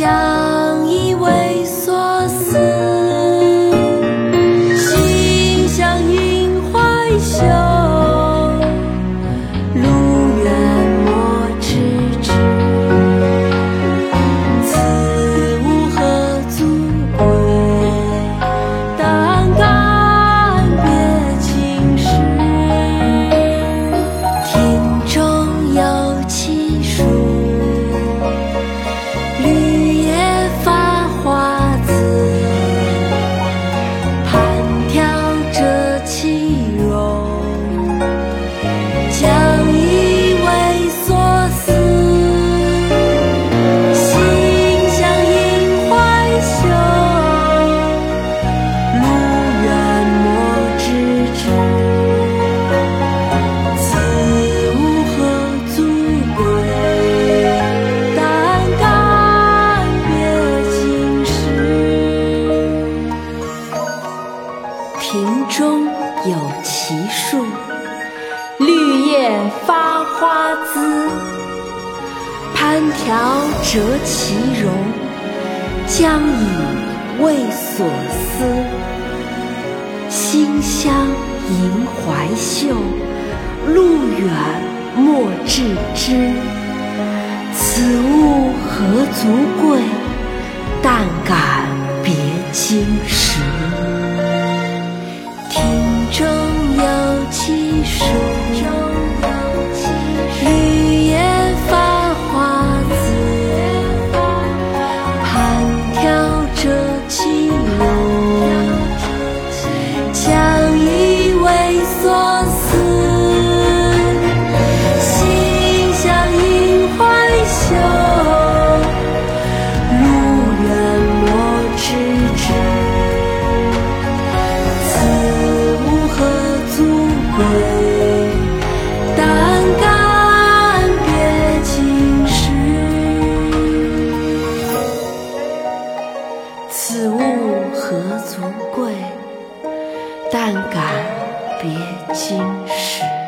家。发花姿，攀条折其荣，将以慰所思。馨香萦怀袖，路远莫致知。此物何足贵？此物何足贵但感别经时。